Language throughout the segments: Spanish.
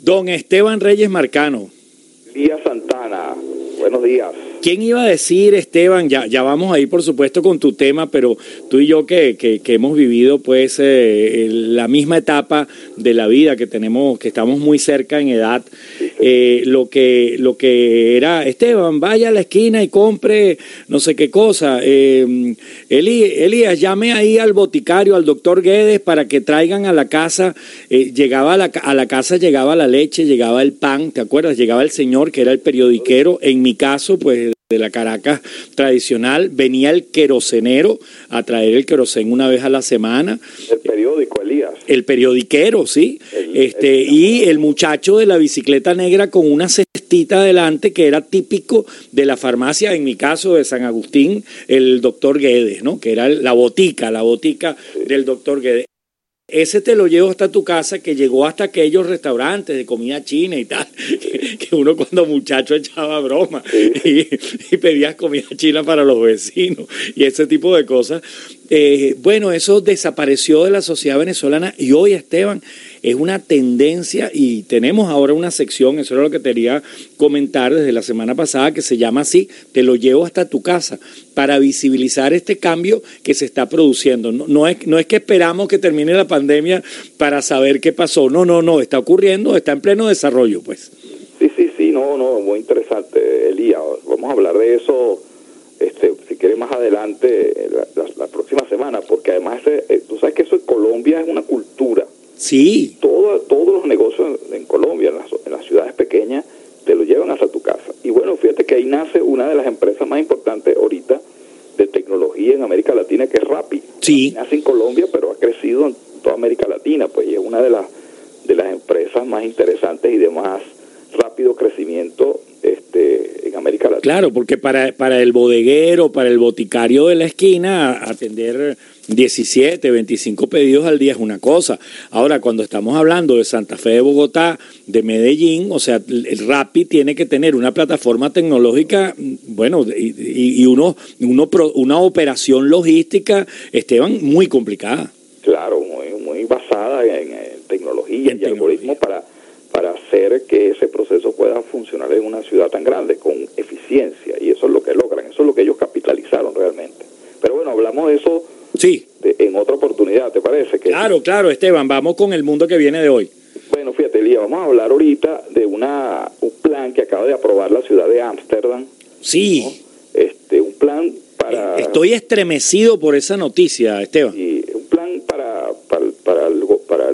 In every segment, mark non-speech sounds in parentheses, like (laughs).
Don Esteban Reyes Marcano. Lía Santana, buenos días. ¿Quién iba a decir, Esteban? Ya, ya vamos a ir, por supuesto, con tu tema, pero tú y yo que, que, hemos vivido, pues, eh, la misma etapa de la vida, que tenemos, que estamos muy cerca en edad, eh, lo que lo que era, Esteban, vaya a la esquina y compre no sé qué cosa. Eh, Elías, llame ahí al boticario, al doctor Guedes, para que traigan a la casa, llegaba a la, a la casa, llegaba la leche, llegaba el pan, ¿te acuerdas? Llegaba el señor que era el periodiquero, en mi caso, pues de la Caracas tradicional, venía el querosenero a traer el querosen una vez a la semana. El periódico. El periodiquero, sí. este, y el muchacho de la bicicleta negra con una cestita adelante que era típico de la farmacia, en mi caso de San Agustín, el doctor Guedes, ¿no? Que era la botica, la botica del doctor Guedes. Ese te lo llevo hasta tu casa, que llegó hasta aquellos restaurantes de comida china y tal, (laughs) que, uno cuando muchacho echaba broma y, pedías comida china para los vecinos y ese tipo de cosas. Eh, bueno, eso desapareció de la sociedad venezolana y hoy, Esteban, es una tendencia y tenemos ahora una sección, eso era lo que te quería comentar desde la semana pasada, que se llama así, te lo llevo hasta tu casa, para visibilizar este cambio que se está produciendo. No, no, es, no es que esperamos que termine la pandemia para saber qué pasó, no, no, no, está ocurriendo, está en pleno desarrollo, pues. Sí, sí, sí, no, no, muy interesante, Elías. Vamos a hablar de eso, este, si quieres más adelante, la, próxima semana, porque además, eh, tú sabes que eso en Colombia es una cultura Sí. Todo, todos los negocios en Colombia, en las, ciudades pequeñas, te lo llevan hasta tu casa. Y bueno, fíjate que ahí nace una de las empresas más importantes ahorita de tecnología en América Latina, que es Rappi. Sí. Nace en Colombia, pero ha crecido en toda América Latina, pues y es una de las, de las empresas más interesantes y de más rápido crecimiento este, en América Latina. Claro, porque para, para el bodeguero, para el boticario de la esquina, atender 17, 25 pedidos al día es una cosa. Ahora, cuando estamos hablando de Santa Fe de Bogotá, de Medellín, o sea, el Rappi tiene que tener una plataforma tecnológica, bueno, y, uno, uno, una operación logística, Esteban, muy complicada. Claro, muy, muy basada en, tecnología y algoritmos para, para hacer que ese proceso pueda funcionar en una ciudad tan grande con eficiencia. Y eso es lo que logran, eso es lo que ellos capitalizaron realmente. Pero bueno, hablamos de eso Sí. en otra oportunidad, ¿te parece? Que claro, claro, Esteban, vamos con el mundo que viene de hoy. Bueno, fíjate, Lía, vamos a hablar ahorita de una, un plan que acaba de aprobar la ciudad de Ámsterdam. Sí. Este, un plan para... Eh, estoy estremecido por esa noticia, Esteban. Y un plan para, para, para, para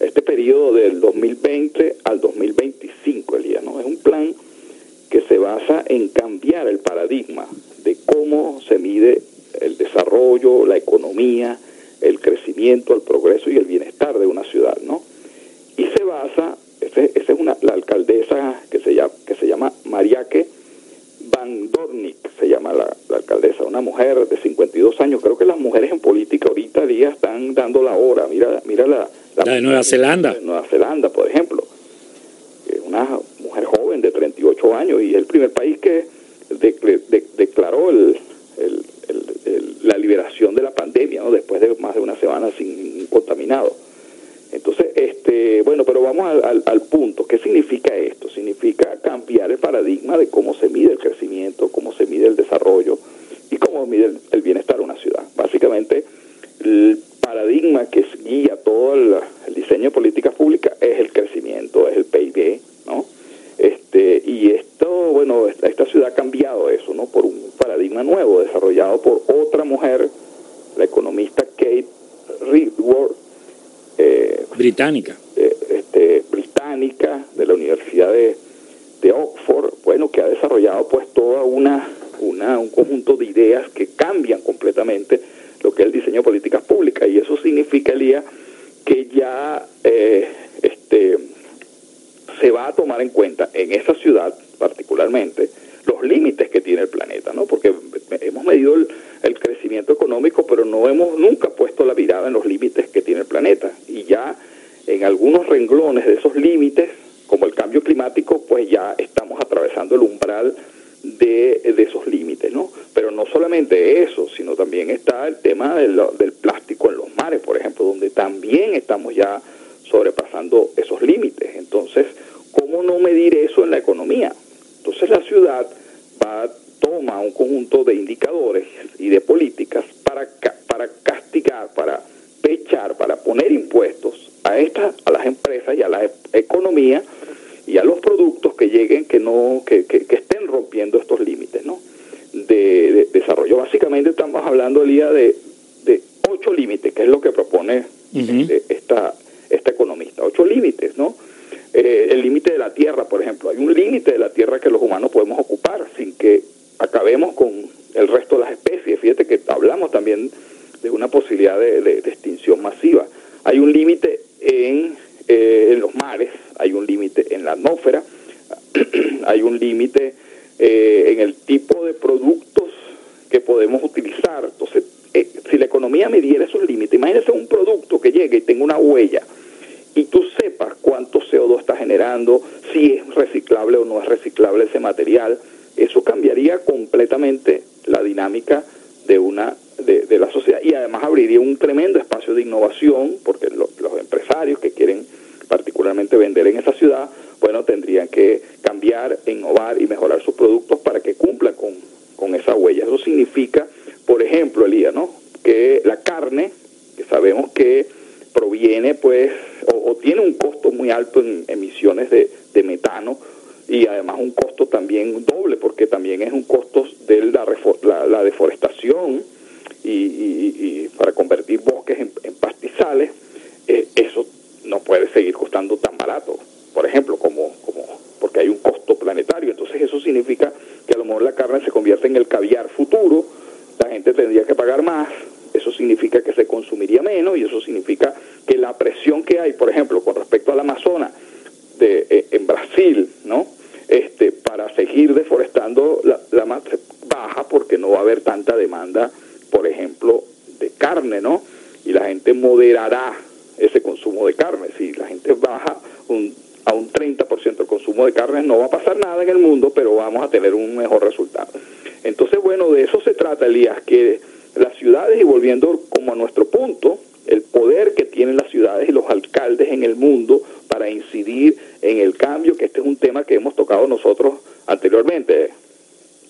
este periodo del 2020 al 2025, Elía, ¿no? Es un plan que se basa en cambiar el paradigma de cómo se mide el desarrollo, la economía, el crecimiento, el progreso y el bienestar de una ciudad, ¿no? Y se basa, esa es una, la alcaldesa que se llama, que se llama Mariake Van Dornik, se llama la, alcaldesa, una mujer de 52 años. Creo que las mujeres en política ahorita día están dando la hora. Mira, mira la, la, de Nueva Zelanda. De Nueva Zelanda, por ejemplo. Una mujer joven de 38 años y es el primer país que declaró el, la de la pandemia, ¿no? después de más de una semana sin contaminado. Entonces, este, bueno, pero vamos al, al, punto. ¿Qué significa esto? Significa cambiar el paradigma de cómo se mide el crecimiento, cómo se mide el desarrollo y cómo mide el, bienestar de una ciudad. Básicamente, el paradigma que guía todo el, diseño de políticas públicas es el crecimiento, es el PIB, ¿no? Este, y esto, bueno, esta, esta ciudad ha cambiado eso, ¿no? Por un paradigma nuevo desarrollado por otra mujer, la economista Kate Ridworth. Eh, británica. Eh, este, británica de la Universidad de, Oxford, bueno, que ha desarrollado pues toda una, un conjunto de ideas que cambian completamente lo que es el diseño de políticas públicas y eso significa, Elías, que ya eh, este, se va a tomar en cuenta en esa ciudad particularmente los límites que tiene el planeta, ¿no? Porque hemos medido el, crecimiento económico, pero no hemos nunca puesto la mirada en los límites que tiene el planeta. Y ya en algunos renglones de esos límites, como el cambio climático, pues ya estamos atravesando el umbral de, de esos límites, ¿no? Pero no solamente eso, sino también está el tema del, del plástico en los mares, por ejemplo, donde también estamos ya sobrepasando esos límites. Entonces, Entonces, ¿cómo no medir eso en la economía? Entonces la ciudad va, toma un conjunto de indicadores y de políticas para, para castigar, para pechar, para poner impuestos a estas, a las empresas y a la e-, economía y a los productos que lleguen que no, que, que, estén rompiendo estos límites, ¿no? De, desarrollo. Básicamente estamos hablando el día de, de ocho límites, que es lo que propone este, esta, esta economista. Ocho límites, ¿no? Eh, el límite de la tierra, por ejemplo. Hay un límite de la tierra que los humanos podemos ocupar sin que acabemos con el resto de las especies. Fíjate que hablamos también de una posibilidad de, extinción masiva. Hay un límite en, eh, en, los mares, hay un límite en la atmósfera, (clears throat) hay un límite eh, en el tipo de productos que podemos utilizar. Entonces, si la economía midiera esos límites, imagínese un producto que llegue y tenga una huella y tú sepas cuánto CO2 está generando, si es reciclable o no es reciclable ese material, eso cambiaría completamente la dinámica de una de, la sociedad y además abriría un tremendo espacio de innovación porque los empresarios que quieren particularmente vender en esa ciudad, bueno, tendrían que cambiar, innovar y mejorar sus productos para que cumplan con, con esa huella. Eso significa, por ejemplo, Elías, ¿no? que la carne, que sabemos que proviene pues o, tiene un costo muy alto en emisiones de, metano y además un costo también doble porque también es un costo de la, la, deforestación y, para convertir bosques en, pastizales eh, eso no puede seguir costando tan barato por ejemplo como como porque hay un costo planetario entonces eso significa que a lo mejor la carne se convierte en el caviar futuro la gente tendría que pagar más eso significa que se consumiría menos y eso significa que la presión que hay, por ejemplo, con respecto al Amazonas de, eh, en Brasil, ¿no? Este, para seguir deforestando la, la baja porque no va a tanta demanda, por ejemplo, de carne, ¿no? Y la gente moderará ese consumo de carne. Si la gente baja un, a un 30% el consumo de carne, no va a pasar nada en el mundo, pero vamos a tener un mejor resultado. Entonces, bueno, de eso se trata, Elías, que las ciudades, y volviendo como a nuestro punto, el poder que tienen las ciudades y los alcaldes en el mundo para incidir en el cambio, que este es un tema que hemos tocado nosotros anteriormente.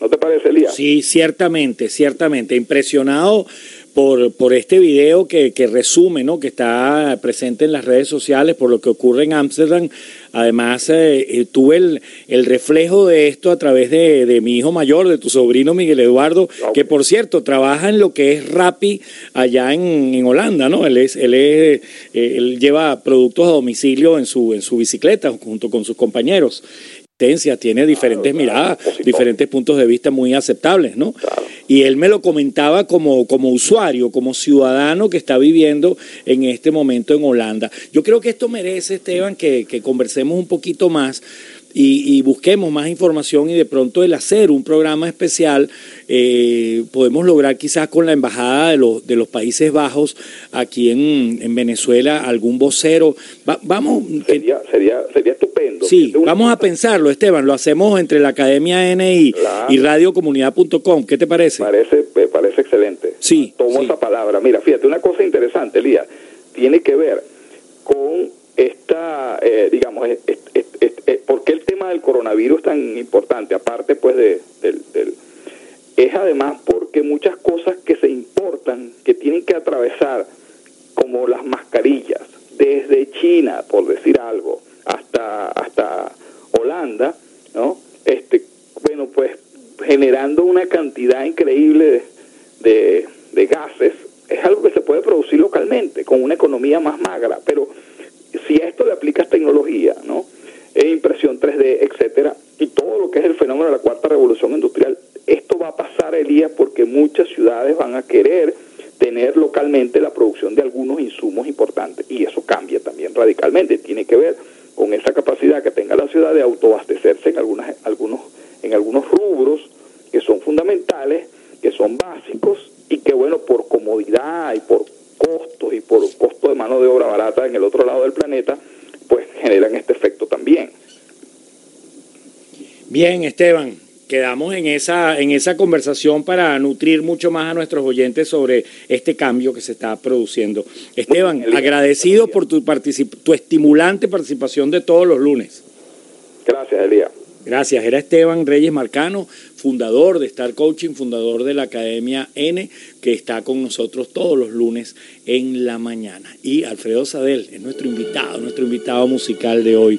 ¿No te parece, Elías? Sí, ciertamente, ciertamente. Impresionado por, por este video que, que, resume, ¿no? que está presente en las redes sociales por lo que ocurre en Ámsterdam. Además, eh, eh, tuve el, el, reflejo de esto a través de, de, mi hijo mayor, de tu sobrino Miguel Eduardo, que por cierto trabaja en lo que es Rappi allá en, en Holanda, ¿no? Él es, él es, eh, él lleva productos a domicilio en su, en su bicicleta junto con sus compañeros tiene diferentes miradas, diferentes puntos de vista muy aceptables, ¿no? Y él me lo comentaba como, como usuario, como ciudadano que está viviendo en este momento en Holanda. Yo creo que esto merece, Esteban, que, que conversemos un poquito más y, busquemos más información y de pronto el hacer un programa especial eh, podemos lograr quizás con la embajada de los, de los Países Bajos aquí en, en Venezuela algún vocero. vamos. Sería, sería, sería Sí, vamos a pensarlo, Esteban. Lo hacemos entre la Academia NI y radiocomunidad.com. ¿Qué te parece? Parece, me parece excelente. Sí. Tomo esa palabra. Mira, fíjate, una cosa interesante, Elías, tiene que ver con esta, eh, digamos, ¿por qué el tema del coronavirus es tan importante? Aparte, pues, de, del, es además porque muchas cosas que se importan, que tienen que atravesar, como las mascarillas, desde China, por decir algo, hasta, hasta Holanda, ¿no? Este, bueno, pues generando una cantidad increíble de, de gases, es algo que se puede producir localmente, con una economía más magra, pero si a esto le aplicas tecnología, ¿no? E impresión 3D, etcétera, y todo lo que es el fenómeno de la cuarta revolución industrial, esto va a pasar, Elías, porque muchas ciudades van a querer tener localmente la producción de algunos insumos importantes y eso cambia también radicalmente. Tiene que ver con esa capacidad que tenga la ciudad de autoabastecerse en algunas, algunos, en algunos rubros que son fundamentales, que son básicos y que bueno, por comodidad y por costos y por costo de mano de obra barata en el otro lado del planeta, pues generan este efecto también. Bien, Esteban, quedamos en esa, en esa conversación para nutrir mucho más a nuestros oyentes sobre este cambio que se está produciendo. Esteban, agradecido por tu, tu estimulante participación de todos los lunes. Gracias, Elías. Gracias. Era Esteban Reyes Marcano, fundador de Star Coaching, fundador de la Academia N, que está con nosotros todos los lunes en la mañana. Y Alfredo Sadel es nuestro invitado, nuestro invitado musical de hoy.